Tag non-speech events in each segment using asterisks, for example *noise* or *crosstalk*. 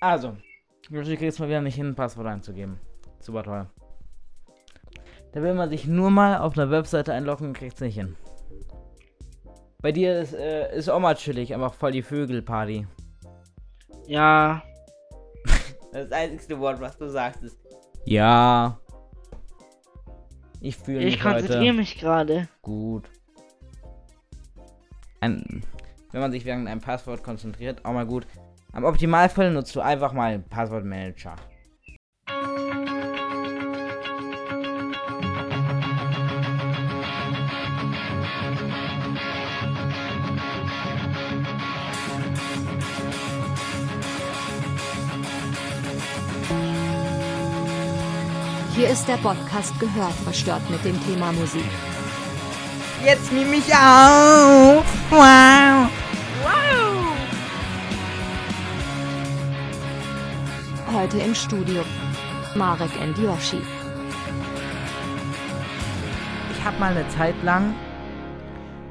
Also, du kriegst mal wieder nicht hin, ein Passwort einzugeben. Super toll. Da will man sich nur mal auf einer Webseite einloggen und kriegt es nicht hin. Bei dir ist, äh, ist auch mal chillig, einfach voll die Vögelparty. Ja. *laughs* Das einzige Wort, was du sagst, ist Ja. Ich fühle mich Ich konzentriere mich gerade. Gut. Ein, wenn man sich während einem Passwort konzentriert, auch mal gut. Am Optimalfall nutzt du einfach mal Passwortmanager. Hier ist der Podcast gehört verstört mit dem Thema Musik. Jetzt nehme ich auf. Wow. Heute im Studio Marek and Yoshi. Ich habe mal eine Zeit lang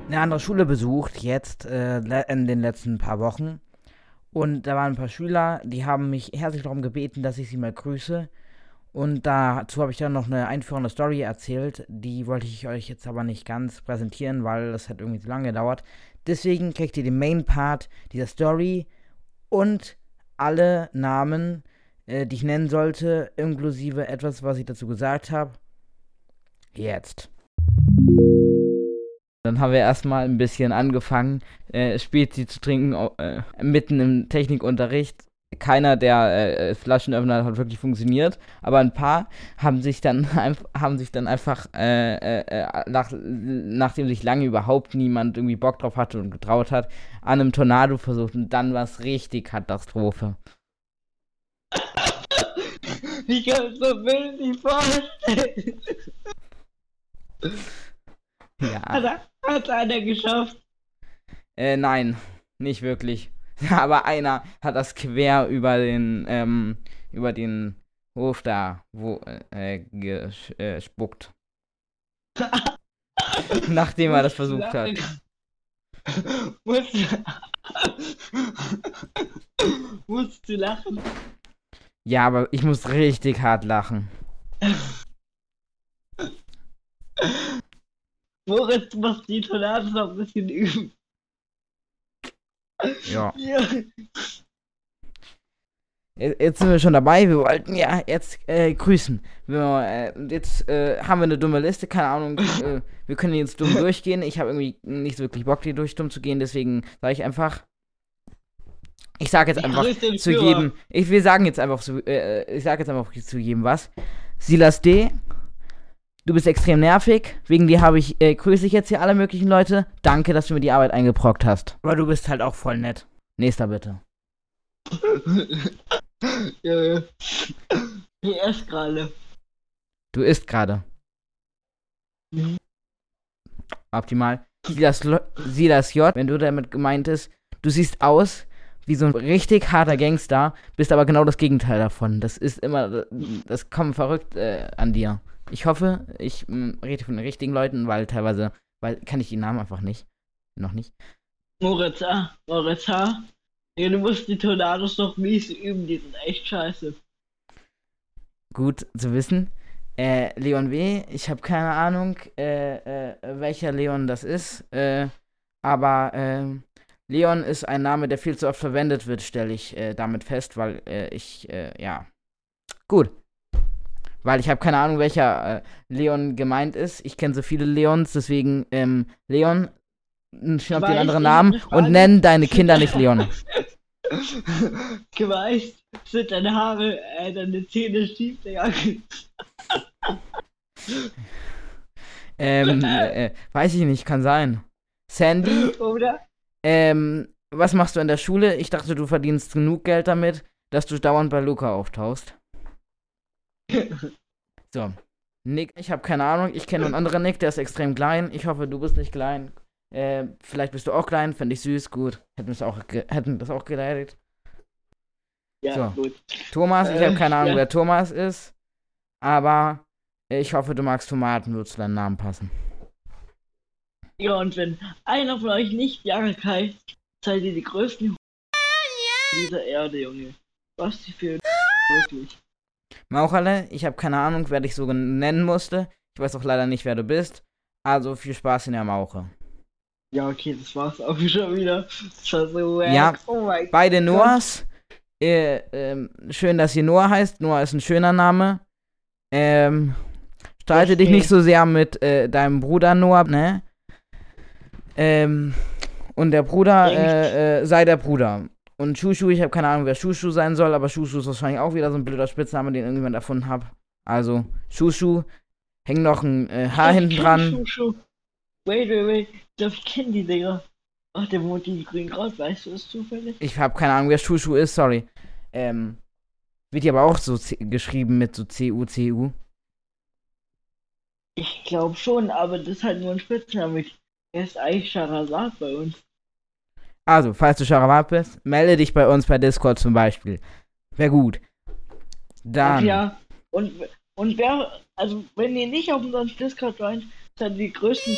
eine andere Schule besucht, jetzt äh, in den letzten paar Wochen. Und da waren ein paar Schüler, die haben mich herzlich darum gebeten, dass ich sie mal grüße. Und dazu habe ich dann noch eine einführende Story erzählt. Die wollte ich euch jetzt aber nicht ganz präsentieren, weil das hat irgendwie zu lange gedauert. Deswegen kriegt ihr den Main Part dieser Story und alle Namen, äh, die ich nennen sollte, inklusive etwas, was ich dazu gesagt habe. Jetzt. Dann haben wir erstmal ein bisschen angefangen, äh, Spezi zu trinken, äh, mitten im Technikunterricht. Keiner der äh, Flaschenöffner hat wirklich funktioniert, aber ein paar haben sich dann, *laughs* haben sich dann einfach, äh, äh, äh, nach, nachdem sich lange überhaupt niemand irgendwie Bock drauf hatte und getraut hat, an einem Tornado versucht und dann war es richtig Katastrophe. Ich kann so wild nicht vorstellen. Ja. Hat, er- hat einer geschafft. Äh, nein, nicht wirklich. *laughs* Aber einer hat das quer über den, ähm, über den Hof da, wo, äh, äh, gespuckt. *laughs* Nachdem er das versucht hat. Musst du, musst du lachen? *laughs* Ja, aber ich muss richtig hart lachen. Moritz muss die Tornados noch ein bisschen üben. Ja. Ja. Jetzt sind wir schon dabei. Wir wollten ja jetzt äh, grüßen. Wir, äh, jetzt äh, haben wir eine dumme Liste. Keine Ahnung. Äh, wir können jetzt dumm *laughs* durchgehen. Ich habe irgendwie nicht so wirklich Bock, die durch dumm zu gehen. Deswegen sage ich einfach. Ich sage jetzt einfach zu jedem. Ich, wir sagen jetzt einfach zu. Äh, ich sage jetzt einfach zu jedem was. Silas D. Du bist extrem nervig. Wegen dir habe ich, äh, grüße ich jetzt hier alle möglichen Leute. Danke, dass du mir die Arbeit eingebrockt hast. Aber du bist halt auch voll nett. Nächster bitte. *laughs* ja, ja. Ich esse gerade. Du isst gerade. Mhm. Optimal. Silas, Silas J, wenn du damit gemeint ist, du siehst aus wie so ein richtig harter Gangster, bist aber genau das Gegenteil davon. Das ist immer, das kommt verrückt äh, an dir. Ich hoffe, ich mm, rede von den richtigen Leuten, weil teilweise, weil kann ich die Namen einfach nicht. Noch nicht. Moritz A. Moritz H. Ja, du musst die Tornados noch mies üben, die sind echt scheiße. Gut zu wissen. Äh, Leon W., ich habe keine Ahnung, äh, äh, welcher Leon das ist, äh, aber äh, Leon ist ein Name, der viel zu oft verwendet wird, stelle ich äh, damit fest, weil äh, ich, äh, ja. Gut. Weil ich habe keine Ahnung, welcher äh, Leon gemeint ist. Ich kenne so viele Leons, deswegen, ähm, Leon, schnapp dir einen anderen Namen und nenn deine Kinder nicht Leon. *laughs* Geweißt sind deine Haare, äh, deine Zähne schief, Digga. ähm, äh, weiß ich nicht, kann sein. Sandy? Oder? Ähm, was machst du in der Schule? Ich dachte, du verdienst genug Geld damit, dass du dauernd bei Luca auftauchst. *laughs* So. Nick, ich habe keine Ahnung. Ich kenne einen anderen Nick, der ist extrem klein. Ich hoffe, du bist nicht klein. Äh, vielleicht bist du auch klein, fände ich süß, gut. Hätten, wir's auch hätten das auch geleitet. Ja, So. gut. Thomas, ich Äh, habe keine Ahnung, ja. wer Thomas ist. Aber ich hoffe, du magst Tomaten, wird zu deinem Namen passen. Ja, und wenn einer von euch nicht Jarek heißt, seid ihr die größten dieser Erde, Junge. was die für wirklich. Maucherle, ich habe keine Ahnung, wer dich so nennen musste. Ich weiß auch leider nicht, wer du bist. Also viel Spaß in der Mauche. Ja, okay, das war's auch *laughs* schon wieder. Das war so wack. Ja, Oh Beide Noahs. Äh, ähm, schön, dass ihr Noah heißt. Noah ist ein schöner Name. Ähm, streite dich nicht so sehr mit äh, deinem Bruder Noah, ne? Ähm, und der Bruder, äh, äh, sei der Bruder. Und Shushu, ich habe keine Ahnung, wer Shushu sein soll, aber Shushu ist wahrscheinlich auch wieder so ein blöder Spitzname, den irgendjemand erfunden hat. Also, Shushu, häng noch ein äh, Haar hinten dran. Shushu. Wait, wait, wait. Ich glaube, ich kenne die Dinger. Ach, der wohnt in Grünkraut, weißt du das zufällig? Ich habe keine Ahnung, wer Shushu ist, sorry. Ähm, wird hier aber auch so geschrieben mit so C-U-C-U. Ich glaube schon, aber das ist halt nur ein Spitzname. Er ist eigentlich Charazard bei uns. Also, falls du Charavat bist, melde dich bei uns bei Discord zum Beispiel. Wäre gut. Ach Dann, ja. Und, und wer, also wenn ihr nicht auf unseren Discord seid die größten.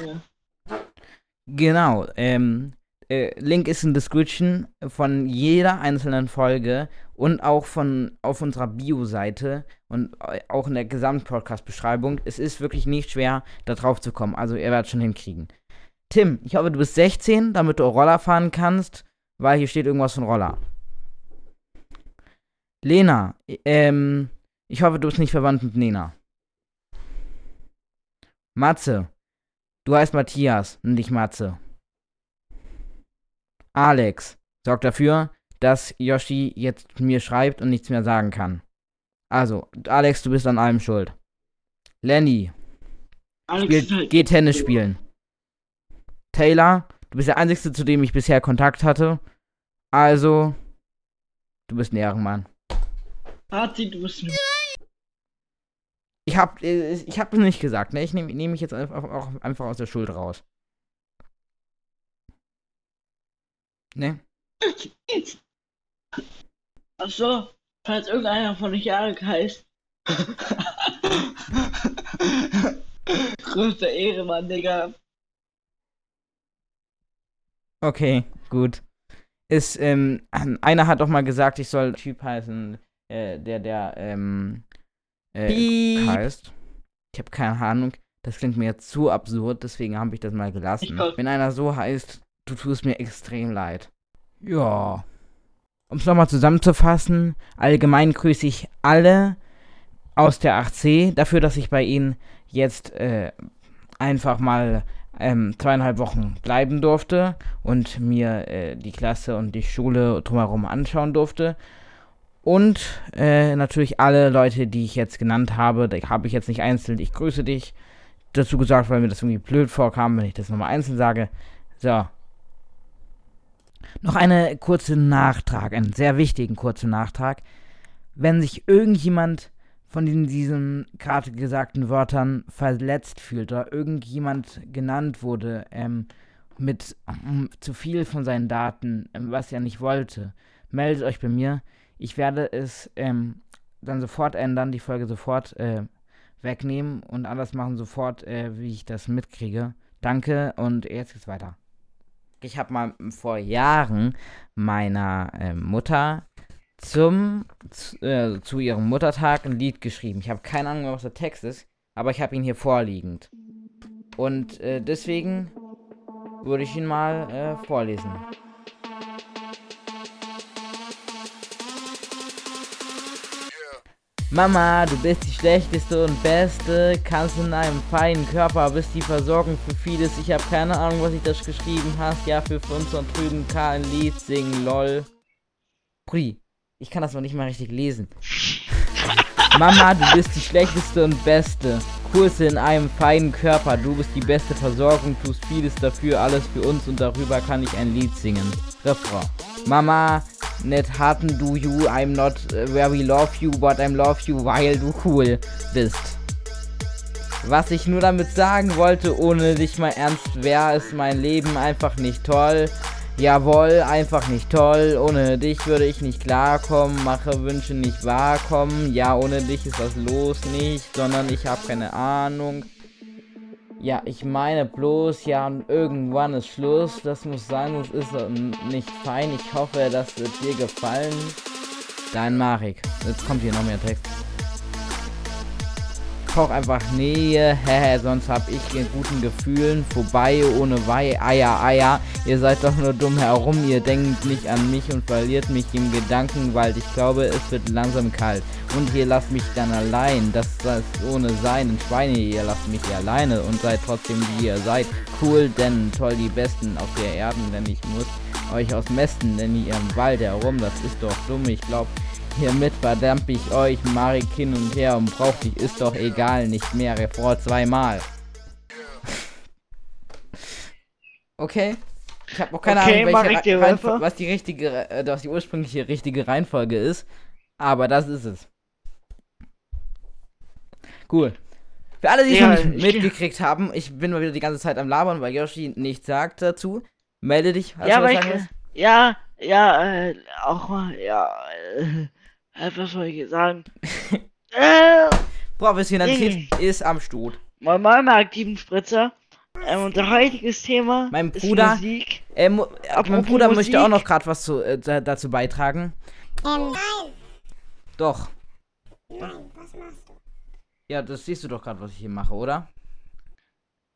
Junge. genau, ähm, äh, Link ist in Description von jeder einzelnen Folge und auch von auf unserer Bio-Seite und äh, auch in der Gesamtpodcast-Beschreibung. Es ist wirklich nicht schwer, da drauf zu kommen. Also, ihr werdet schon hinkriegen. Tim, ich hoffe, du bist 16, damit du Roller fahren kannst, weil hier steht irgendwas von Roller. Lena, ähm, ich hoffe, du bist nicht verwandt mit Nena. Matze, du heißt Matthias, nicht Matze. Alex, sorg dafür, dass Yoshi jetzt mir schreibt und nichts mehr sagen kann. Also, Alex, du bist an allem schuld. Lenny, Alex spiel, geh Tennis spielen. Taylor, du bist der Einzige, zu dem ich bisher Kontakt hatte. Also, du bist ein Ehrenmann. Party, du bist ein Ich hab, äh, ich hab es nicht gesagt, ne? Ich nehme nehm mich jetzt einfach, auch einfach aus der Schuld raus. Ne? Achso, falls irgendeiner von euch Jarek heißt. *laughs* Größter Ehrenmann, Digga. Okay, gut. Ist, ähm, *clears throat* einer hat doch mal gesagt, ich soll Typ heißen, äh, der, der, ähm, äh, Piep. heißt. Ich habe keine Ahnung. Das klingt mir jetzt zu absurd, deswegen habe ich das mal gelassen. Wenn einer so heißt, du tust mir extrem leid. Ja. Um es nochmal zusammenzufassen, allgemein grüße ich alle aus der 8C dafür, dass ich bei ihnen jetzt äh, einfach mal ähm, zweieinhalb Wochen bleiben durfte und mir äh, die Klasse und die Schule drumherum anschauen durfte. Und äh, natürlich alle Leute, die ich jetzt genannt habe, die habe ich jetzt nicht einzeln, ich grüße dich dazu gesagt, weil mir das irgendwie blöd vorkam, wenn ich das nochmal einzeln sage. So. Noch eine kurze Nachtrag, einen sehr wichtigen kurzen Nachtrag. Wenn sich irgendjemand von den, diesen gerade gesagten Wörtern verletzt fühlt oder irgendjemand genannt wurde ähm, mit ähm, zu viel von seinen Daten, ähm, was er nicht wollte, meldet euch bei mir. Ich werde es ähm, dann sofort ändern, die Folge sofort äh, wegnehmen und alles machen sofort, äh, wie ich das mitkriege. Danke und jetzt geht's weiter. Ich habe mal vor Jahren meiner äh, Mutter zum zu, äh, zu ihrem Muttertag ein Lied geschrieben. Ich habe keine Ahnung, was der Text ist, aber ich habe ihn hier vorliegend. Und äh, deswegen würde ich ihn mal äh, vorlesen. Mama, du bist die schlechteste und beste, kannst in einem feinen Körper, bist die Versorgung für vieles. Ich habe keine Ahnung, was ich das geschrieben hast. Ja, für uns und drüben kann ein Lied singen, lol. Brudi, ich kann das noch nicht mal richtig lesen. *laughs* Mama, du bist die schlechteste und beste. Kurse in einem feinen Körper, du bist die beste Versorgung, tust vieles dafür, alles für uns und darüber kann ich ein Lied singen. Refrain. Mama, net hatten du you, I'm not very love you, but I'm love you, weil du cool bist. Was ich nur damit sagen wollte, ohne dich mal ernst, wäre ist mein Leben einfach nicht toll. Jawohl, einfach nicht toll. Ohne dich würde ich nicht klarkommen. Mache Wünsche nicht wahrkommen. Ja, ohne dich ist was los nicht, sondern ich habe keine Ahnung. Ja, ich meine bloß, ja, und irgendwann ist Schluss. Das muss sein, das ist nicht fein. Ich hoffe, das wird dir gefallen. Dein Marek. Jetzt kommt hier noch mehr Text. Koch einfach Nähe, sonst hab ich in guten Gefühlen. Vorbei ohne Weih, Eier, Eier. Ihr seid doch nur dumm herum, ihr denkt nicht an mich und verliert mich im Gedankenwald. Ich glaube, es wird langsam kalt. Und ihr lasst mich dann allein. Das das ohne sein. Schweine, ihr lasst mich alleine und seid trotzdem wie ihr seid. Cool, denn toll die Besten auf der Erden, denn ich muss euch ausmessen, denn ihr im Wald herum, das ist doch dumm. Ich glaub, Hiermit verdammt ich euch, Marik hin und her und braucht dich, ist doch egal, nicht mehr, Refrain zweimal. *laughs* okay. Ich habe noch keine Okay, Ahnung, welche die Reihenfol- Rapper. was die richtige, äh, was die ursprüngliche richtige Reihenfolge ist. Aber das ist es. Cool. Für alle, die es Ja, noch nicht ich- mitgekriegt haben, ich bin mal wieder die ganze Zeit am Labern, weil Yoshi nichts sagt dazu. Melde dich. Ja, du was sagen ich, ja, ja, äh, auch mal, ja, äh, was soll ich sagen? *laughs* äh, Professionalität ist am Stut. moin moin, aktiven Spritzer. Ähm, unser heutiges Thema Mein ist Bruder- Musik. Äh, mu- äh, mein Bruder möchte auch Musik. noch gerade was zu, äh, da- dazu beitragen. Ähm, nein. Doch. Nein, was machst du? Ja, das siehst du doch gerade, was ich hier mache, oder?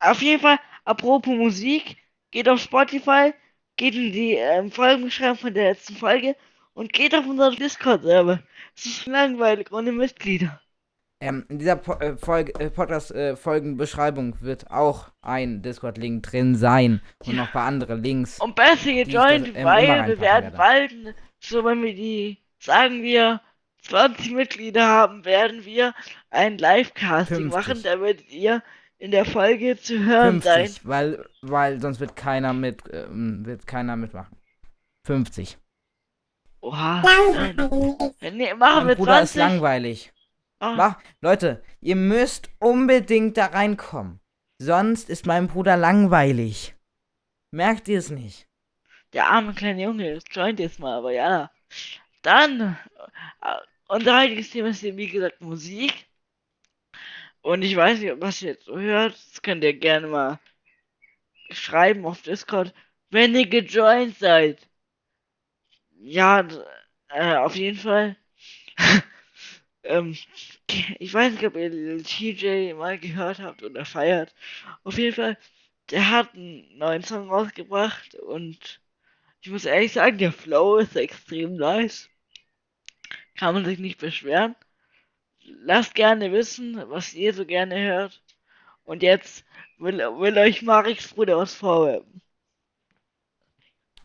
Auf jeden Fall, apropos Musik, geht auf Spotify, geht in die ähm, Folgenbeschreibung von der letzten Folge und geht auf unseren Discord-Server. Es ist langweilig ohne Mitglieder. Ähm, in dieser po äh, Folge, äh, Podcast-Folgenbeschreibung wird auch ein Discord-Link drin sein. Und noch ein paar andere Links. Und besser gejoint, ähm, weil wir werden werde. bald, so wenn wir die, sagen wir, 20 Mitglieder haben, werden wir ein Live-Casting 50. machen. Da werdet ihr in der Folge zu hören 50, sein. weil, weil sonst wird keiner mit, ähm, wird keiner mitmachen. 50. Oha. Langweilig. Nee, machen Mein wir Bruder ist 20. langweilig. Ah, Mach, Leute, ihr müsst unbedingt da reinkommen. Sonst ist mein Bruder langweilig. Merkt ihr es nicht? Der arme kleine Junge, das joint jetzt mal, aber ja. Dann, äh, unser heutiges Thema ist, wie gesagt, Musik. Und ich weiß nicht, was ihr jetzt so hört. Das könnt ihr gerne mal schreiben auf Discord, wenn ihr gejoint seid. Ja, äh, auf jeden Fall. *laughs* ähm, ich weiß nicht, ob ihr TJ mal gehört habt oder feiert. Auf jeden Fall, der hat einen neuen Song rausgebracht und ich muss ehrlich sagen, der Flow ist extrem nice. Kann man sich nicht beschweren. Lasst gerne wissen, was ihr so gerne hört. Und jetzt will, will euch Mariks Bruder was vorwerfen.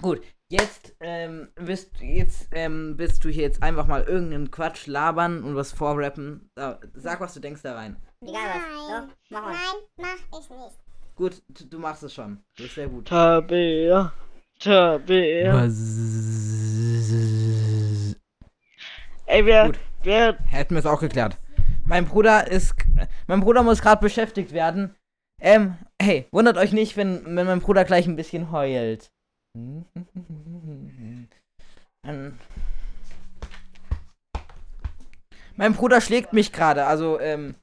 Gut, jetzt, ähm, bist, jetzt, ähm, bist du hier jetzt einfach mal irgendeinen Quatsch labern und was vorrappen. Sag, was du denkst da rein. Egal was. Doch, mach mal. Nein, mach ich nicht. Gut, du, du machst es schon. Das ist sehr gut. Tabea, Tabea. Ey, wer, Gut. wer, Hätten wir es auch geklärt. Mein Bruder ist. Mein Bruder muss gerade beschäftigt werden. Ähm, hey, wundert euch nicht, wenn, wenn mein Bruder gleich ein bisschen heult. Ähm, Mein Bruder schlägt mich gerade, also, ähm.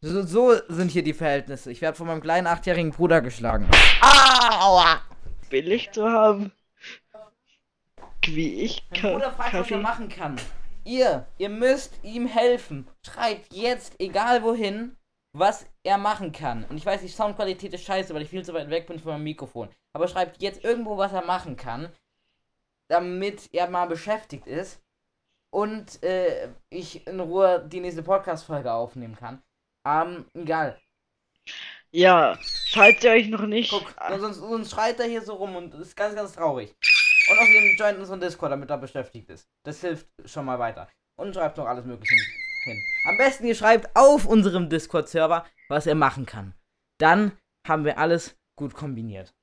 So, so sind hier die Verhältnisse. Ich werde von meinem kleinen achtjährigen Bruder geschlagen. Aua! billig zu haben? Wie ich Mein kann. Bruder fragt, was er machen kann. Ihr, ihr müsst ihm helfen. Schreibt jetzt, egal wohin, was er machen kann. Und ich weiß, die Soundqualität ist scheiße, weil ich viel zu weit weg bin von meinem Mikrofon. Aber schreibt jetzt irgendwo, was er machen kann, damit er mal beschäftigt ist und äh, ich in Ruhe die nächste Podcast-Folge aufnehmen kann. Ähm, egal. Ja, falls ihr euch noch nicht. Guck, sonst, sonst schreit er hier so rum und ist ganz, ganz traurig. Und außerdem joint unseren Discord, damit er beschäftigt ist. Das hilft schon mal weiter. Und schreibt noch alles Mögliche hin. Am besten ihr schreibt auf unserem Discord-Server, was er machen kann. Dann haben wir alles gut kombiniert.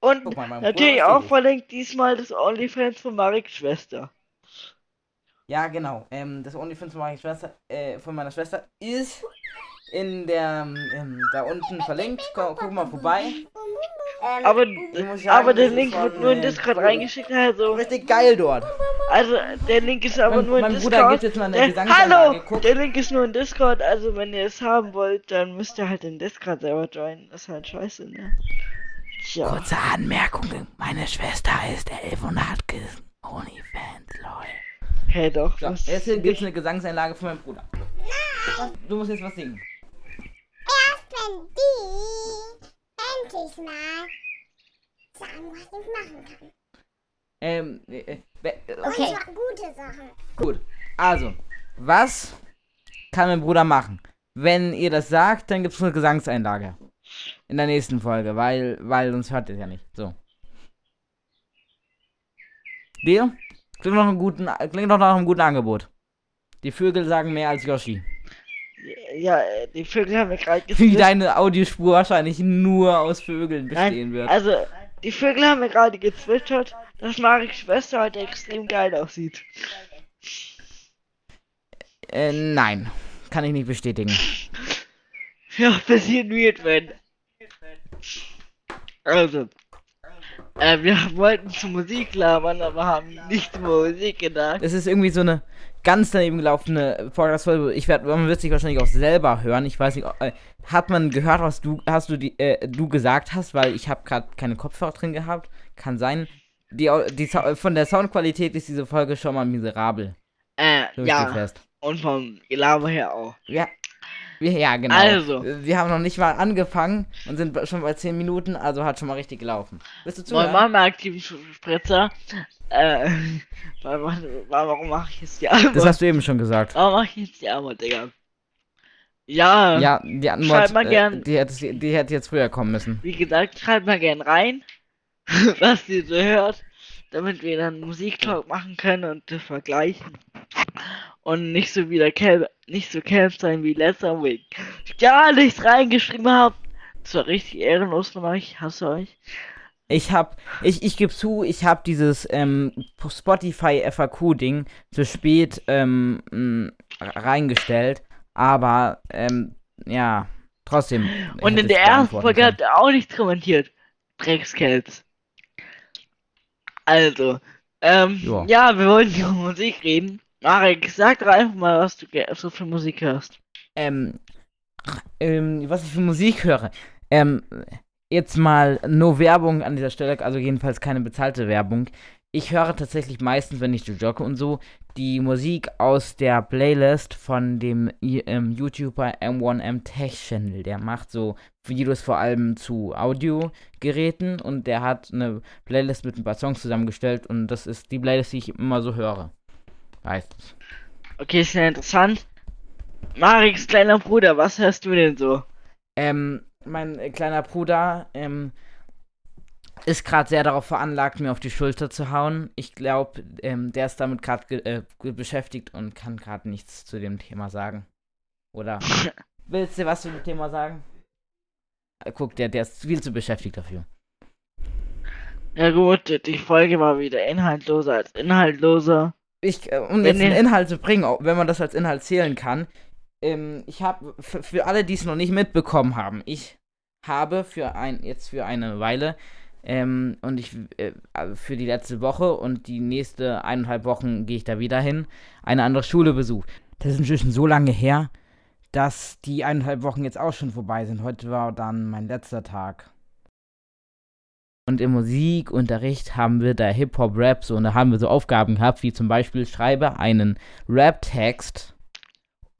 Und Guck mal, natürlich Bruder auch verlinkt diesmal das OnlyFans von Mariks Schwester. Ja, genau. Ähm, das OnlyFans von meiner Schwester, äh, von meiner Schwester ist in der, ähm, da unten verlinkt. Guck, guck mal vorbei. Ähm, Aber, Ich muss sagen, aber der Link wird nur in Discord reingeschickt, also, Richtig geil dort. also der Link ist aber Mein- nur in mein Discord. Bruder gibt jetzt mal eine der, Gesangsanlage, hallo, guck. der Link ist nur in Discord, also wenn ihr es haben wollt, dann müsst ihr halt in Discord selber joinen. Das ist halt scheiße, ne? Tja. Kurze Anmerkung. Meine Schwester ist elf und hat OnlyFans, lol. Hä, doch. So, was- jetzt gibt es eine Gesangseinlage von meinem Bruder. Was, du musst jetzt was singen. Erst wenn die endlich mal sagen, was ich machen kann. Ähm, äh, äh, be- Und zwar gute Sachen. gut. Also, was kann mein Bruder machen? Wenn ihr das sagt, dann gibt es eine Gesangseinlage. In der nächsten Folge, weil, weil sonst hört ihr es ja nicht. So. Dir? Klingt noch, einen guten, klingt noch nach einem guten Angebot. Die Vögel sagen mehr als Yoshi. Ja, äh, die Vögel haben mir gerade Wie gesagt. deine Audiospur wahrscheinlich nur aus Vögeln bestehen Nein, wird. also, die Vögel haben mir gerade gezwitschert, dass Mariks Schwester heute extrem geil aussieht. Äh, nein. Kann ich nicht bestätigen. Ja, bisschen weird, wenn. Also, äh, wir wollten zu Musik labern, aber haben nicht über Musik gedacht. Das ist irgendwie so eine ganz daneben gelaufene Podcast-Folge. Ich werd, man wird sich wahrscheinlich auch selber hören. Ich weiß nicht, ob- äh, hat man gehört, was du, hast du die, äh, du gesagt hast, weil ich habe gerade keine Kopfhörer drin gehabt. Kann sein. Die, die, Sau- von der Soundqualität ist diese Folge schon mal miserabel. Äh, So ja, und vom Gelaber her auch. Ja. Ja, genau. Also. Wir haben noch nicht mal angefangen und sind schon bei 10 Minuten, also hat schon mal richtig gelaufen. Bist du zu? Moin Mama, aktiven Spritzer. Äh, wa- wa- wa- warum mache ich jetzt die Antwort? Das hast du eben schon gesagt. Warum mache ich jetzt die Antwort, Digga? Ja, Ja, die Antwort, Schreib mal äh, gern. die, hätte, die hätte jetzt früher kommen müssen. wie gesagt, schreibt mal gern rein, *laughs* was ihr so hört, damit wir dann Musiktalk machen können und das vergleichen. Und nicht so wieder Kelb, nicht so Kelb sein wie letzter Week. Gar nichts reingeschrieben habt. Das war richtig ehrenlos von euch. Hasse euch. Ich hab, ich, ich gebe zu, ich habe dieses ähm, Spotify FAQ-Ding zu spät ähm, mh, reingestellt, aber ähm, ja, trotzdem. Und in der ersten Folge habt ihr auch nichts kommentiert. Dreckskelbs. Also, ähm, Ja. ja, wir wollten über Musik reden. Marek, sag doch einfach mal, was du so für Musik hörst. Ähm, ähm, was ich für Musik höre. Ähm, jetzt mal no Werbung an dieser Stelle, also jedenfalls keine bezahlte Werbung. Ich höre tatsächlich meistens, wenn ich jogge und so, die Musik aus der Playlist von dem ähm, YouTuber M1M Tech Channel. Der macht so Videos vor allem zu Audiogeräten und der hat eine Playlist mit ein paar Songs zusammengestellt und das ist die Playlist, die ich immer so höre. Meistens. Okay, ist ja interessant. Mareks kleiner Bruder, was hörst du denn so? Ähm, mein äh, kleiner Bruder, ähm, ist gerade sehr darauf veranlagt, mir auf die Schulter zu hauen. Ich glaube, ähm, der ist damit gerade ge äh, beschäftigt und kann gerade nichts zu dem Thema sagen. Oder *laughs* willst du was zu dem Thema sagen? Äh, Guck, der, der ist viel zu beschäftigt dafür. Ja gut, die Folge war wieder inhaltloser als inhaltloser. Ich, äh, um Wenn jetzt einen ihr- Inhalt zu bringen, wenn man das als Inhalt zählen kann, ähm, ich habe, für, für alle, die es noch nicht mitbekommen haben, ich habe für ein, jetzt für eine Weile, ähm, und ich, äh, also für die letzte Woche und die nächste eineinhalb Wochen gehe ich da wieder hin, eine andere Schule besucht. Das ist inzwischen so lange her, dass die eineinhalb Wochen jetzt auch schon vorbei sind. Heute war dann mein letzter Tag. Und im Musikunterricht haben wir da Hip-Hop-Rap so, und da haben wir so Aufgaben gehabt, wie zum Beispiel schreibe einen Rap-Text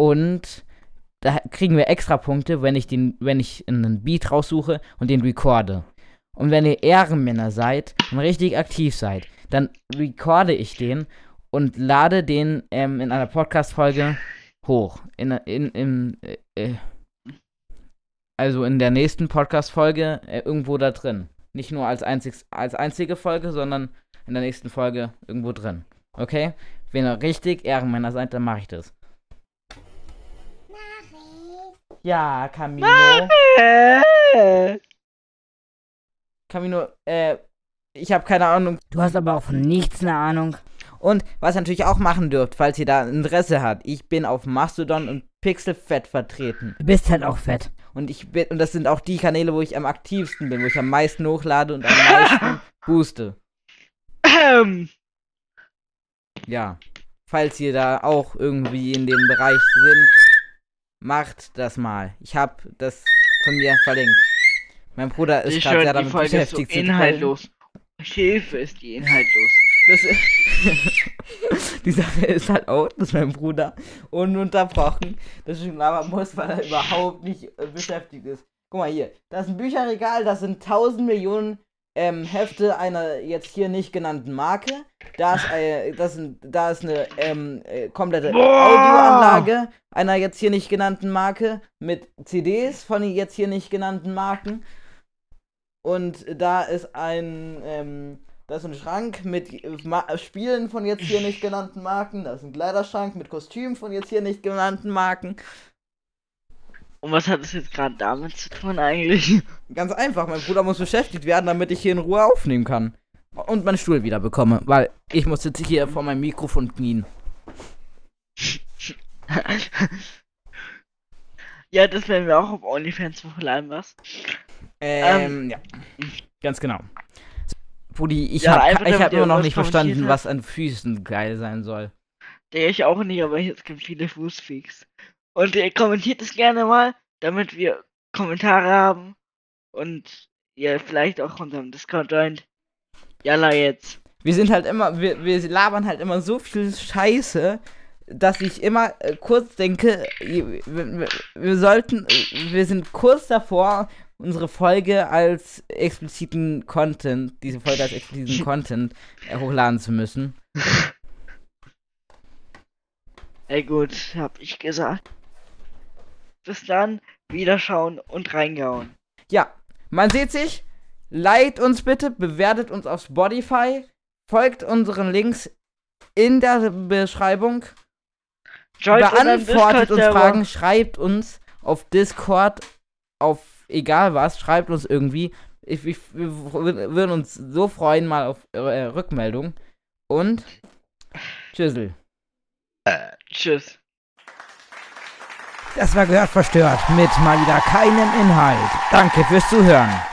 und da kriegen wir extra Punkte, wenn ich den, wenn ich einen Beat raussuche und den recorde. Und wenn ihr Ehrenmänner seid und richtig aktiv seid, dann recorde ich den und lade den ähm, in einer Podcast-Folge hoch. In, in, in, äh, äh, also in der nächsten Podcast-Folge äh, irgendwo da drin. Nicht nur als, einzig, als einzige Folge, sondern in der nächsten Folge irgendwo drin. Okay? Wenn ihr richtig Ehrenmänner seid, dann mache ich das. Ja, Camino. Äh, Camino, äh, ich habe keine Ahnung. Du hast aber auch von nichts eine Ahnung. Und was ihr natürlich auch machen dürft, falls ihr da Interesse habt, ich bin auf Mastodon und Pixelfett vertreten. Du bist halt auch fett. Und ich bin, und das sind auch die Kanäle, wo ich am aktivsten bin, wo ich am meisten hochlade und am meisten *laughs* booste. ähm, Ja. Falls ihr da auch irgendwie in dem Bereich sind, macht das mal. Ich hab das von mir verlinkt. Mein Bruder ist gerade sehr damit Folge ist so beschäftigt zu trollen. inhaltlos. Hilfe ist die inhaltlos. Das, *laughs* die Sache ist halt auch, dass mein Bruder ununterbrochen das schon labern muss, weil er überhaupt nicht äh, beschäftigt ist. Guck mal hier, das ist ein Bücherregal, das sind 1000 Millionen ähm, Hefte einer jetzt hier nicht genannten Marke. Da ist, äh, das sind, da ist eine ähm, äh, komplette! Audioanlage einer jetzt hier nicht genannten Marke mit CDs von jetzt hier nicht genannten Marken. Und da ist ein, ähm, da ist ein Schrank mit Ma Spielen von jetzt hier nicht genannten Marken. Da ist ein Kleiderschrank mit Kostümen von jetzt hier nicht genannten Marken. Und was hat das jetzt gerade damit zu tun eigentlich? *laughs* Ganz einfach, mein Bruder muss beschäftigt werden, damit ich hier in Ruhe aufnehmen kann. Und meinen Stuhl wieder bekomme, weil ich muss jetzt hier vor meinem Mikrofon knien. *laughs* ja, das werden wir auch auf OnlyFans hochladen, was? Ähm, ja. Ganz genau. Brudi, ich Ja, hab einfach, ich damit hab immer noch nicht verstanden, was an Füßen geil sein soll. Der ich auch nicht, aber es gibt viele Fußfreaks. Und ihr kommentiert es gerne mal, damit wir Kommentare haben. Und ihr vielleicht auch unserem Discord joint. Jalla jetzt. Wir sind halt immer, wir, wir labern halt immer so viel Scheiße, dass ich immer äh, kurz denke, wir, wir, wir sollten, wir sind kurz davor, unsere Folge als expliziten Content, diese Folge als expliziten *laughs* Content äh, hochladen zu müssen. Ey gut, hab ich gesagt. Bis dann, wiederschauen und reingehauen. Ja, man sieht sich. Liked uns bitte, bewertet uns auf Spotify, folgt unseren Links in der Beschreibung, Joint beantwortet uns. Fragen, schreibt uns auf Discord, auf egal was, schreibt uns irgendwie. Ich, ich, wir wür- würden uns so freuen mal auf eure äh, Rückmeldung. Und tschüssel. Tschüss. Das war gehört verstört mit mal wieder keinem Inhalt. Danke fürs Zuhören.